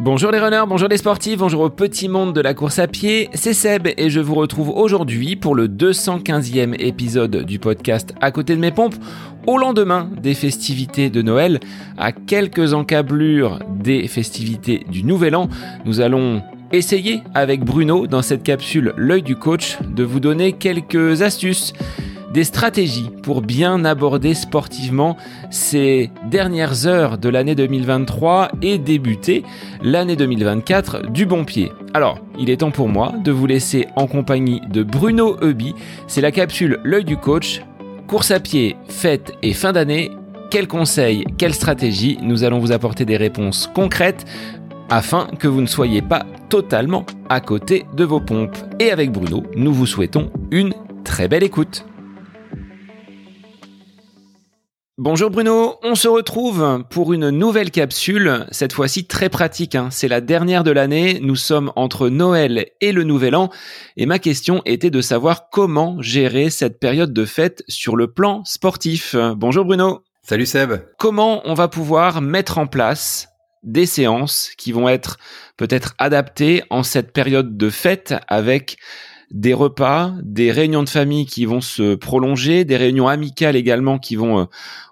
Bonjour les runners, bonjour les sportifs, bonjour au petit monde de la course à pied, c'est Seb et je vous retrouve aujourd'hui pour le 215e épisode du podcast À côté de mes pompes, au lendemain des festivités de Noël, à quelques encablures des festivités du Nouvel An, nous allons essayer avec Bruno dans cette capsule L'œil du coach de vous donner quelques astuces des stratégies pour bien aborder sportivement ces dernières heures de l'année 2023 et débuter l'année 2024 du bon pied. Alors, il est temps pour moi de vous laisser en compagnie de Bruno Eubi. C'est la capsule L'œil du coach. Course à pied, fête et fin d'année. Quels conseils, quelles stratégies Nous allons vous apporter des réponses concrètes afin que vous ne soyez pas totalement à côté de vos pompes. Et avec Bruno, nous vous souhaitons une très belle écoute. Bonjour Bruno, on se retrouve pour une nouvelle capsule, cette fois-ci très pratique, hein. c'est la dernière de l'année, nous sommes entre Noël et le Nouvel An, et ma question était de savoir comment gérer cette période de fête sur le plan sportif. Bonjour Bruno. Salut Seb. Comment on va pouvoir mettre en place des séances qui vont être peut-être adaptées en cette période de fête avec des repas, des réunions de famille qui vont se prolonger, des réunions amicales également qui vont euh,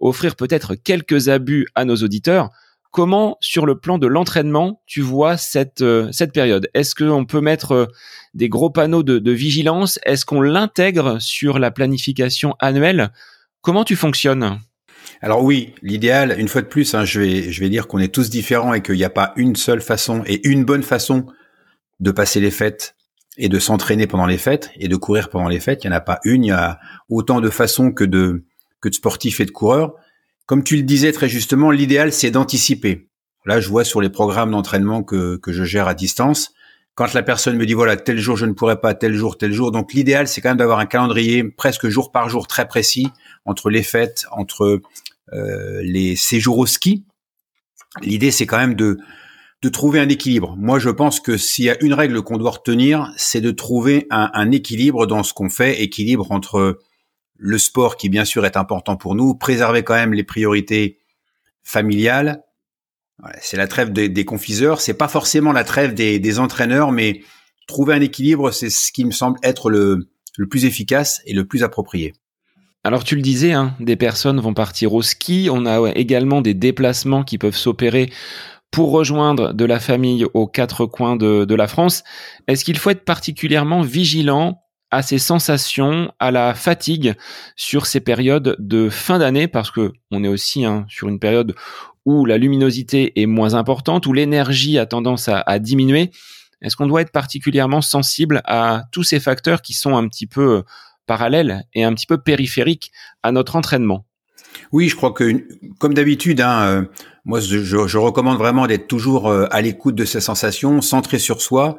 offrir peut-être quelques abus à nos auditeurs. Comment, sur le plan de l'entraînement, tu vois cette, euh, cette période? Est-ce qu'on peut mettre euh, des gros panneaux de, vigilance? Est-ce qu'on l'intègre sur la planification annuelle? Comment tu fonctionnes? Alors oui, l'idéal, une fois de plus, hein, je vais je vais dire qu'on est tous différents et qu'il n'y a pas une seule façon et une bonne façon de passer les fêtes et de s'entraîner pendant les fêtes et de courir pendant les fêtes. Il n'y en a pas une, il y a autant de façons que de, que de sportifs et de coureurs. Comme tu le disais très justement, l'idéal, c'est d'anticiper. Là, je vois sur les programmes d'entraînement que, que je gère à distance, quand la personne me dit, voilà, tel jour, je ne pourrai pas, tel jour, tel jour. Donc, l'idéal, c'est quand même d'avoir un calendrier presque jour par jour très précis entre les fêtes, entre euh, les séjours au ski. L'idée, c'est quand même de, de trouver un équilibre. Moi, je pense que s'il y a une règle qu'on doit retenir, c'est de trouver un, équilibre dans ce qu'on fait, équilibre entre le sport qui bien sûr est important pour nous, préserver quand même les priorités familiales. c'est la trêve des, confiseurs, c'est pas forcément la trêve des, entraîneurs, mais trouver un équilibre, c'est ce qui me semble être le, plus efficace et le plus approprié. Alors tu le disais, hein, des personnes vont partir au ski. On a également des déplacements qui peuvent s'opérer pour rejoindre de la famille aux quatre coins de, la France, est-ce qu'il faut être particulièrement vigilant à ces sensations, à la fatigue sur ces périodes de fin d'année? Parce que on est aussi hein, sur une période où la luminosité est moins importante, où l'énergie a tendance à, diminuer. Est-ce qu'on doit être particulièrement sensible à tous ces facteurs qui sont un petit peu parallèles et un petit peu périphériques à notre entraînement? Oui, je crois que, comme d'habitude, hein, euh, moi, je, je, recommande vraiment d'être toujours euh, à l'écoute de ces sensations, centré sur soi,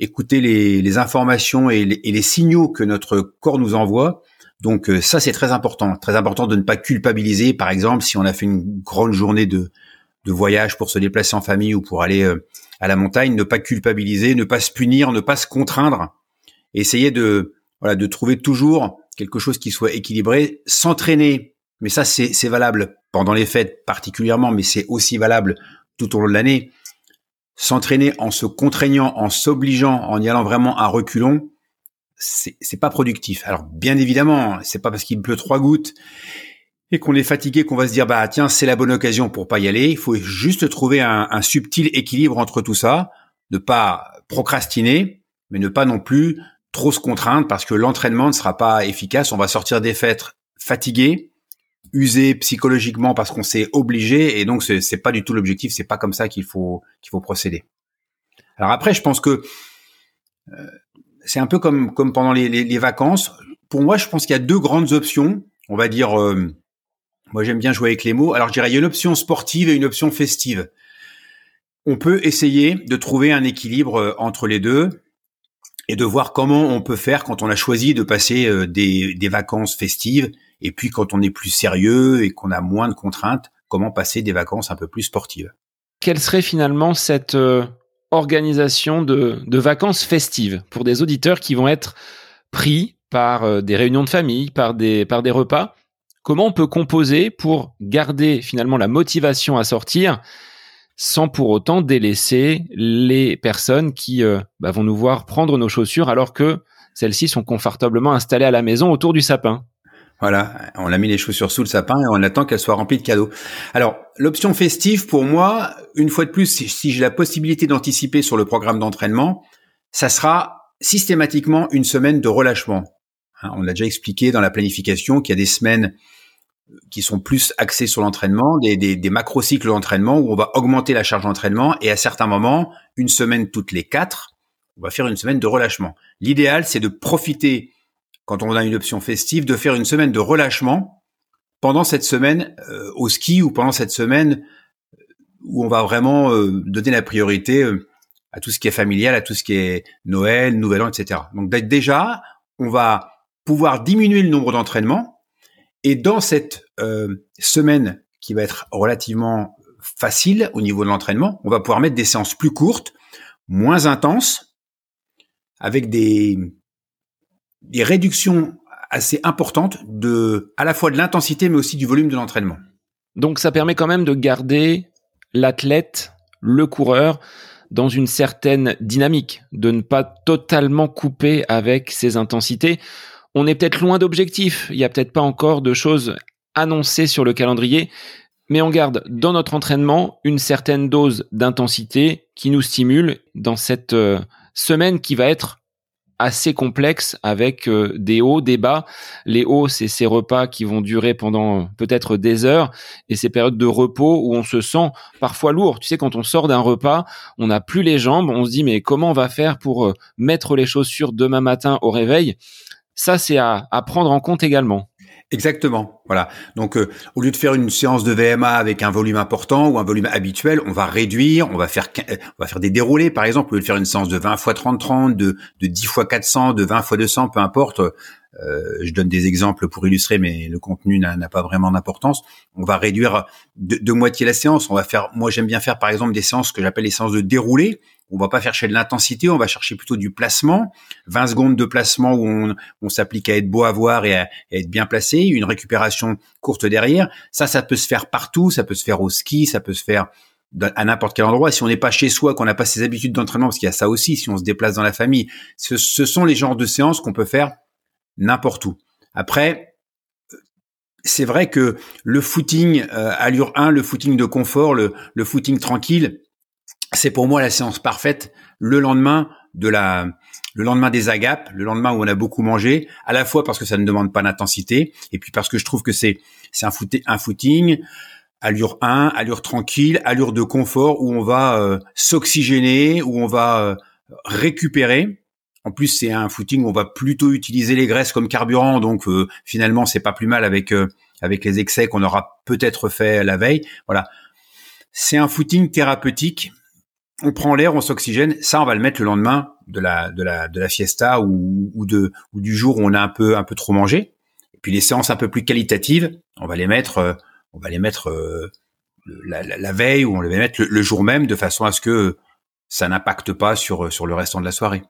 écouter les, les informations et les, signaux que notre corps nous envoie. Donc euh, ça, c'est très important. Très important de ne pas culpabiliser. Par exemple, si on a fait une grande journée de, de voyage pour se déplacer en famille ou pour aller à la montagne, ne pas culpabiliser, ne pas se punir, ne pas se contraindre. Essayer de, voilà, de trouver toujours quelque chose qui soit équilibré, s'entraîner mais ça c'est valable pendant les fêtes particulièrement, mais c'est aussi valable tout au long de l'année. S'entraîner en se contraignant, en s'obligeant, en y allant vraiment à reculons, c'est pas productif. Alors bien évidemment, c'est pas parce qu'il pleut trois gouttes et qu'on est fatigué qu'on va se dire bah tiens c'est la bonne occasion pour pas y aller. Il faut juste trouver un, un subtil équilibre entre tout ça, ne pas procrastiner, mais ne pas non plus trop se contraindre parce que l'entraînement ne sera pas efficace. On va sortir des fêtes fatigués usé psychologiquement parce qu'on s'est obligé et donc c'est pas du tout l'objectif, c'est pas comme ça qu'il faut qu'il faut procéder. Alors après, je pense que euh, c'est un peu comme comme pendant les, les, vacances. Pour moi, je pense qu'il y a deux grandes options. On va dire, euh, moi j'aime bien jouer avec les mots. Alors je dirais il y a une option sportive et une option festive. On peut essayer de trouver un équilibre euh, entre les deux et de voir comment on peut faire quand on a choisi de passer des, des vacances festives et puis quand on est plus sérieux et qu'on a moins de contraintes, comment passer des vacances un peu plus sportives? Quelle serait finalement cette euh, organisation de, vacances festives pour des auditeurs qui vont être pris par euh, des réunions de famille, par des, repas? Comment on peut composer pour garder finalement la motivation à sortir sans pour autant délaisser les personnes qui euh, bah, vont nous voir prendre nos chaussures alors que celles-ci sont confortablement installées à la maison autour du sapin? Voilà, on a mis les chaussures sous le sapin et on attend qu'elles soient remplies de cadeaux. Alors, l'option festive, pour moi, une fois de plus, si, j'ai la possibilité d'anticiper sur le programme d'entraînement, ça sera systématiquement une semaine de relâchement. Hein, on l'a déjà expliqué dans la planification qu'il y a des semaines qui sont plus axées sur l'entraînement, des, des, des macro-cycles d'entraînement où on va augmenter la charge d'entraînement et à certains moments, une semaine toutes les quatre, on va faire une semaine de relâchement. L'idéal, c'est de profiter quand on a une option festive, de faire une semaine de relâchement pendant cette semaine euh, au ski ou pendant cette semaine euh, où on va vraiment euh, donner la priorité à tout ce qui est familial, à tout ce qui est Noël, Nouvel An, etc. Donc déjà, on va pouvoir diminuer le nombre d'entraînements et dans cette semaine qui va être relativement facile au niveau de l'entraînement, on va pouvoir mettre des séances plus courtes, moins intenses, avec des, des réductions assez importantes de, à la fois de l'intensité, mais aussi du volume de l'entraînement. Donc ça permet quand même de garder l'athlète, le coureur, dans une certaine dynamique, de ne pas totalement couper avec ses intensités. On est peut-être loin d'objectifs, il n'y a peut-être pas encore de choses annoncées sur le calendrier, mais on garde dans notre entraînement une certaine dose d'intensité qui nous stimule dans cette euh, semaine qui va être assez complexe avec euh, des hauts, des bas. Les hauts, c'est ces repas qui vont durer pendant peut-être des heures et ces périodes de repos où on se sent parfois lourd. Tu sais, quand on sort d'un repas, on n'a plus les jambes, on se dit mais comment on va faire pour euh, mettre les chaussures demain matin au réveil? Ça, c'est à prendre en compte également. Exactement. Voilà. Donc, euh, au lieu de faire une séance de VMA avec un volume important ou un volume habituel, on va réduire, on va faire, euh, on va faire des déroulés, par exemple, au lieu de faire une séance de 20 x 30 30, de, de 10 x 400, de 20 x 200, peu importe. Euh, je donne des exemples pour illustrer, mais le contenu n'a pas vraiment d'importance. On va réduire de, moitié la séance. On va faire, moi j'aime bien faire par exemple des séances que j'appelle les séances de déroulé, on va pas chercher de l'intensité, on va chercher plutôt du placement. 20 secondes de placement où on, s'applique à être beau à voir et à, être bien placé, une récupération courte derrière. Ça, ça peut se faire partout, ça peut se faire au ski, ça peut se faire à n'importe quel endroit. Si on n'est pas chez soi, qu'on n'a pas ses habitudes d'entraînement, parce qu'il y a ça aussi, si on se déplace dans la famille, ce, sont les genres de séances qu'on peut faire n'importe où. Après, c'est vrai que le footing euh, allure 1, le footing de confort, le, le footing tranquille, c'est pour moi la séance parfaite le lendemain de la le lendemain des agapes, le lendemain où on a beaucoup mangé, à la fois parce que ça ne demande pas d'intensité et puis parce que je trouve que c'est c'est un, footing, un footing allure 1, allure tranquille, allure de confort où on va euh, s'oxygéner, où on va euh, récupérer. En plus, c'est un footing où on va plutôt utiliser les graisses comme carburant, donc euh, finalement, c'est pas plus mal avec avec les excès qu'on aura peut-être fait la veille. Voilà, c'est un footing thérapeutique on prend l'air, on s'oxygène. Ça, on va le mettre le lendemain de la de la de la fiesta ou, de ou du jour où on a un peu un peu trop mangé. Et puis les séances un peu plus qualitatives, on va les mettre euh, on va les mettre euh, la, veille ou on les mettre le, jour même de façon à ce que ça n'impacte pas sur sur le restant de la soirée.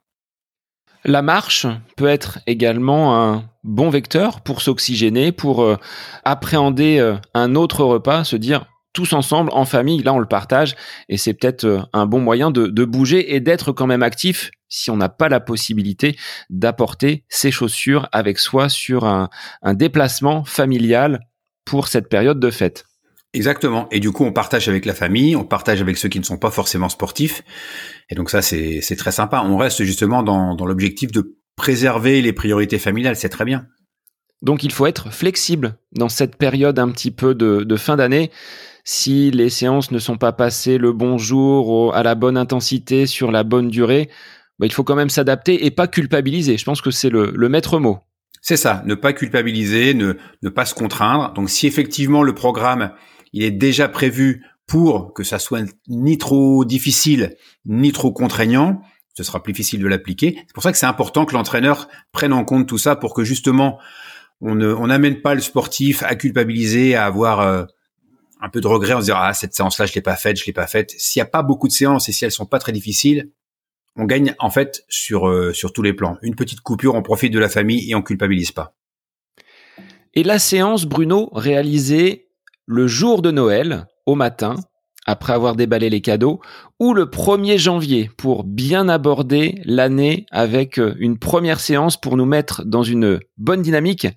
La marche peut être également un bon vecteur pour s'oxygéner, pour euh, appréhender un autre repas, se dire tous ensemble, en famille, là on le partage, et c'est peut-être euh, un bon moyen de, bouger et d'être quand même actif si on n'a pas la possibilité d'apporter ses chaussures avec soi sur un, déplacement familial pour cette période de fête. Exactement. Et du coup, on partage avec la famille, on partage avec ceux qui ne sont pas forcément sportifs. Et donc ça, c'est très sympa. On reste justement dans, l'objectif de préserver les priorités familiales. C'est très bien. Donc il faut être flexible dans cette période un petit peu de fin d'année si les séances ne sont pas passées le bon jour, à la bonne intensité, sur la bonne durée, bah, il faut quand même s'adapter et pas culpabiliser. Je pense que c'est le, maître mot. C'est ça, ne pas culpabiliser, ne, ne pas se contraindre. Donc si effectivement le programme il est déjà prévu pour que ça soit ni trop difficile ni trop contraignant, ce sera plus difficile de l'appliquer. C'est pour ça que c'est important que l'entraîneur prenne en compte tout ça pour que justement on n'amène pas le sportif à culpabiliser, à avoir euh, un peu de regret, on se dira ah cette séance-là je l'ai pas faite, je l'ai pas faite. S'il y a pas beaucoup de séances et si elles sont pas très difficiles, on gagne en fait sur euh, sur tous les plans. Une petite coupure, on profite de la famille et on culpabilise pas. Et la séance Bruno réalisée le jour de Noël au matin après avoir déballé les cadeaux, ou le 1er janvier pour bien aborder l'année avec euh, une première séance pour nous mettre dans une bonne dynamique.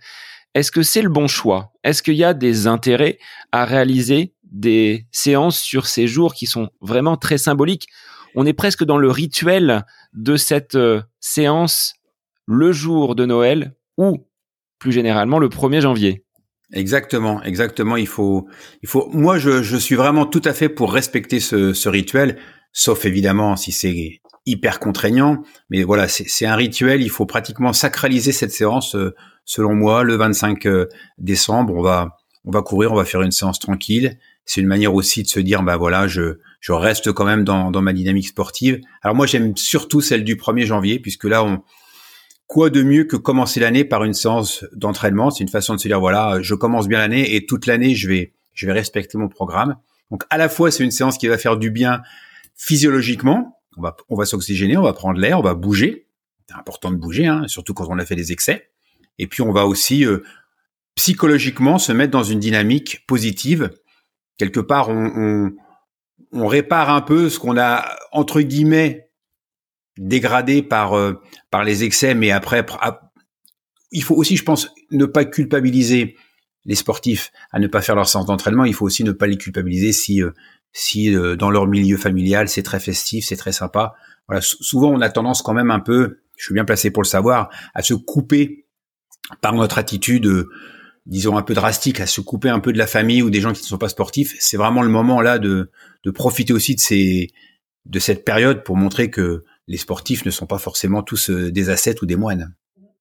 Est-ce que c'est le bon choix? Est-ce qu'il y a des intérêts à réaliser des séances sur ces jours qui sont vraiment très symboliques? On est presque dans le rituel de cette euh, séance le jour de Noël ou plus généralement le 1er janvier. Exactement, exactement. Il faut, il faut. Moi, je, je suis vraiment tout à fait pour respecter ce, ce rituel, sauf évidemment si c'est hyper contraignant. Mais voilà, c'est un rituel. Il faut pratiquement sacraliser cette séance. Euh, selon moi, le 25 euh, décembre, on va, on va courir, on va faire une séance tranquille. C'est une manière aussi de se dire, bah voilà, je, je reste quand même dans, dans ma dynamique sportive. Alors moi, j'aime surtout celle du 1er janvier, puisque là, on, quoi de mieux que commencer l'année par une séance d'entraînement? C'est une façon de se dire voilà, je commence bien l'année et toute l'année je vais je vais respecter mon programme. Donc à la fois c'est une séance qui va faire du bien physiologiquement, on va on va s'oxygéner, on va prendre l'air, on va bouger. C'est important de bouger, hein, surtout quand on a fait des excès. Et puis on va aussi euh, psychologiquement se mettre dans une dynamique positive. Quelque part on, on, on répare un peu ce qu'on a entre guillemets dégradé par euh, par les excès, mais après, il faut aussi, je pense, ne pas culpabiliser les sportifs à ne pas faire leur séance d'entraînement. Il faut aussi ne pas les culpabiliser si euh, si euh, dans leur milieu familial c'est très festif, c'est très sympa. Voilà, souvent on a tendance quand même un peu, je suis bien placé pour le savoir, à se couper par notre attitude, disons un peu drastique, à se couper un peu de la famille ou des gens qui ne sont pas sportifs. C'est vraiment le moment là de de profiter aussi de ces de cette période pour montrer que les sportifs ne sont pas forcément tous euh, des ascètes ou des moines.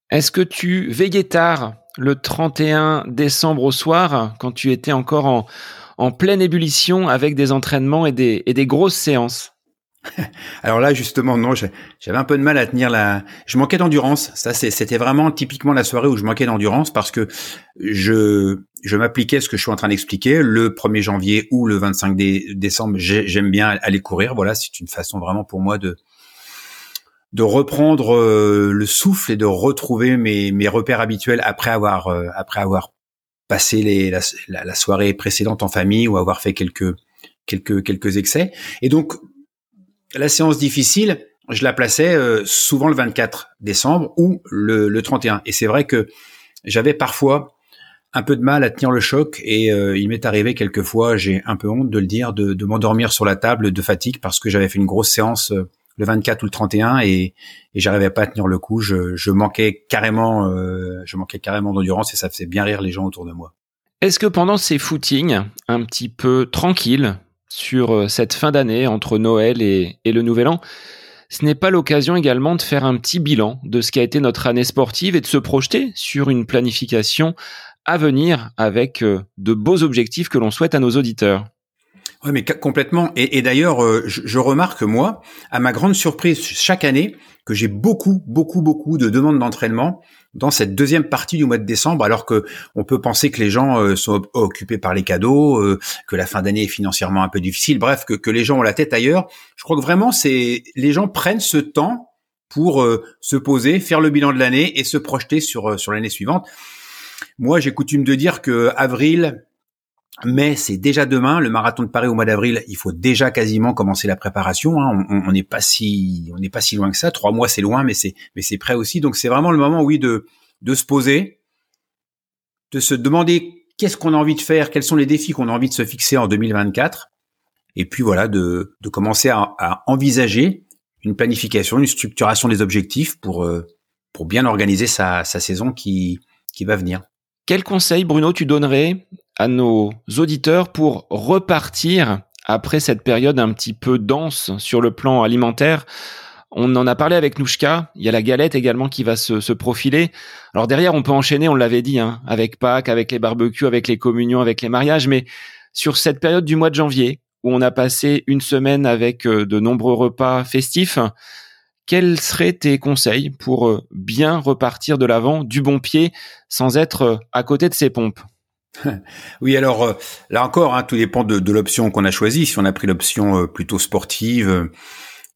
Est-ce que tu veillais tard le 31 décembre au soir quand tu étais encore en, en pleine ébullition avec des entraînements et des, et des grosses séances Alors là, justement, non, j'avais un peu de mal à tenir la. Je manquais d'endurance. Ça, c'était vraiment typiquement la soirée où je manquais d'endurance parce que je je m'appliquais ce que je suis en train d'expliquer. Le 1er janvier ou le 25 décembre, j'aime bien aller courir. Voilà, c'est une façon vraiment pour moi de de reprendre euh, le souffle et de retrouver mes, mes repères habituels après avoir euh, après avoir passé les, la, la, soirée précédente en famille ou avoir fait quelques quelques quelques excès. Et donc la séance difficile, je la plaçais euh, souvent le 24 décembre ou le, le 31. Et c'est vrai que j'avais parfois un peu de mal à tenir le choc et il m'est arrivé quelquefois, j'ai un peu honte de le dire, de, de m'endormir sur la table de fatigue parce que j'avais fait une grosse séance le 24 ou le 31 et, et j'arrivais pas à tenir le coup. Je, je manquais carrément, euh, je manquais carrément d'endurance et ça faisait bien rire les gens autour de moi. Est-ce que pendant ces footings un petit peu tranquilles sur euh, cette fin d'année entre Noël et, le Nouvel An, ce n'est pas l'occasion également de faire un petit bilan de ce qu'a été notre année sportive et de se projeter sur une planification à venir avec euh, de beaux objectifs que l'on souhaite à nos auditeurs? Oui, mais complètement. Et, d'ailleurs, euh, je, je, remarque moi, à ma grande surprise, chaque année, que j'ai beaucoup, beaucoup, beaucoup de demandes d'entraînement dans cette deuxième partie du mois de décembre, alors que on peut penser que les gens euh, sont occupés par les cadeaux, euh, que la fin d'année est financièrement un peu difficile, bref, que, que les gens ont la tête ailleurs. Je crois que vraiment, c'est les gens prennent ce temps pour se poser, faire le bilan de l'année et se projeter sur sur l'année suivante. Moi, j'ai coutume de dire que avril, mais c'est déjà demain, le marathon de Paris au mois d'avril. Il faut déjà quasiment commencer la préparation. Hein. On n'est pas si, on n'est pas si loin que ça. Trois mois, c'est loin, mais c'est, mais c'est prêt aussi. Donc c'est vraiment le moment, oui, de de se poser, de se demander qu'est-ce qu'on a envie de faire, quels sont les défis qu'on a envie de se fixer en 2024, et puis voilà, de de commencer à, à envisager une planification, une structuration des objectifs pour euh, pour bien organiser sa sa saison qui qui va venir. Quel conseil, Bruno, tu donnerais à nos auditeurs pour repartir après cette période un petit peu dense sur le plan alimentaire on en a parlé avec Nouchka. Il y a la galette également qui va se, profiler. Alors derrière, on peut enchaîner, on l'avait dit, hein, avec Pâques, avec les barbecues, avec les communions, avec les mariages. Mais sur cette période du mois de janvier, où on a passé une semaine avec euh, de nombreux repas festifs, quels seraient tes conseils pour euh, bien repartir de l'avant du bon pied sans être euh, à côté de ses pompes? oui, alors euh, là encore, hein, tout dépend de, l'option qu'on a choisie. Si on a pris l'option plutôt sportive,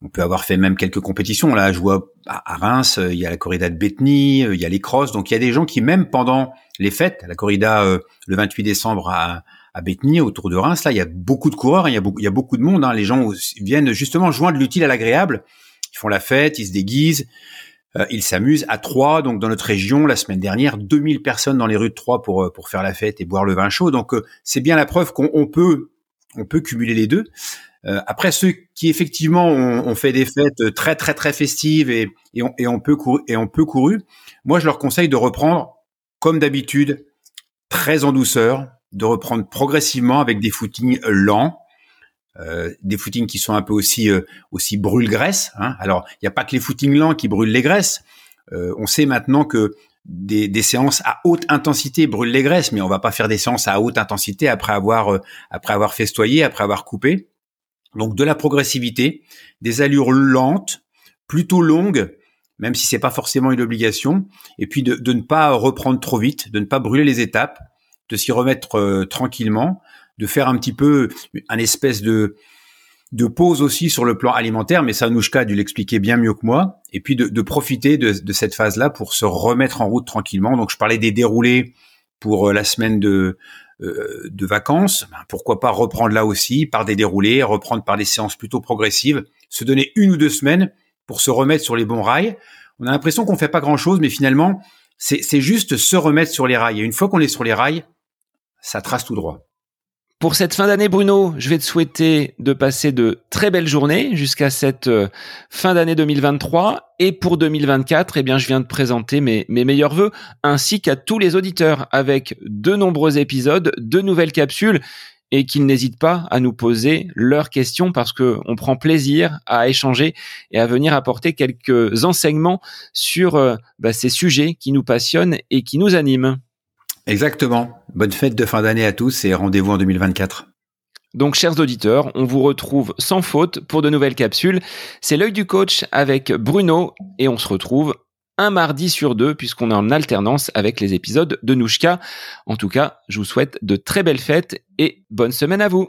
on peut avoir fait même quelques compétitions. Là, je vois à, Reims, il y a la corrida de Bethany, il y a les crosses. Donc il y a des gens qui même pendant les fêtes, la corrida le 28 décembre à, à Bétheny, autour de Reims. Là, il y a beaucoup de coureurs, il y a beaucoup, il y a beaucoup de monde. Hein. Les gens viennent justement joindre l'utile à l'agréable. Ils font la fête, ils se déguisent, euh, ils s'amusent à Troyes. Donc dans notre région, la semaine dernière, 2000 personnes dans les rues de Troyes pour euh, pour faire la fête et boire le vin chaud. Donc euh, c'est bien la preuve qu'on peut on peut cumuler les deux. après ceux qui effectivement ont, fait des fêtes très très très festives et et on, et on peut couru, et on peut couru, moi je leur conseille de reprendre comme d'habitude très en douceur, de reprendre progressivement avec des footings lents, euh, des footings qui sont un peu aussi euh, aussi brûle-graisse. Hein. Alors, il n'y a pas que les footings lents qui brûlent les graisses. Euh, on sait maintenant que des, des, séances à haute intensité brûlent les graisses, mais on va pas faire des séances à haute intensité après avoir euh, après avoir festoyé, après avoir coupé. Donc de la progressivité, des allures lentes, plutôt longues, même si c'est pas forcément une obligation, et puis de, de, ne pas reprendre trop vite, de ne pas brûler les étapes, de s'y remettre euh, tranquillement, de faire un petit peu un espèce de de pause aussi sur le plan alimentaire, mais ça Nouchka a dû l'expliquer bien mieux que moi, et puis de, de profiter de, de cette phase-là pour se remettre en route tranquillement. Donc je parlais des déroulés pour euh, la semaine de euh, de vacances, ben, pourquoi pas reprendre là aussi par des déroulés, reprendre par des séances plutôt progressives, se donner une ou deux semaines pour se remettre sur les bons rails. On a l'impression qu'on fait pas grand chose, mais finalement, c'est juste se remettre sur les rails. Et une fois qu'on est sur les rails, ça trace tout droit. Pour cette fin d'année, Bruno, je vais te souhaiter de passer de très belles journées jusqu'à cette euh, fin d'année 2023. Et pour 2024, eh bien, je viens de présenter mes, meilleurs voeux, ainsi qu'à tous les auditeurs, avec de nombreux épisodes, de nouvelles capsules et qu'ils n'hésitent pas à nous poser leurs questions parce que on prend plaisir à échanger et à venir apporter quelques enseignements sur euh, bah, ces sujets qui nous passionnent et qui nous animent. Exactement. Bonne fête de fin d'année à tous et rendez-vous en 2024. Donc, chers auditeurs, on vous retrouve sans faute pour de nouvelles capsules. C'est l'œil du coach avec Bruno et on se retrouve un mardi sur deux puisqu'on est en alternance avec les épisodes de Nouchka. En tout cas, je vous souhaite de très belles fêtes et bonne semaine à vous.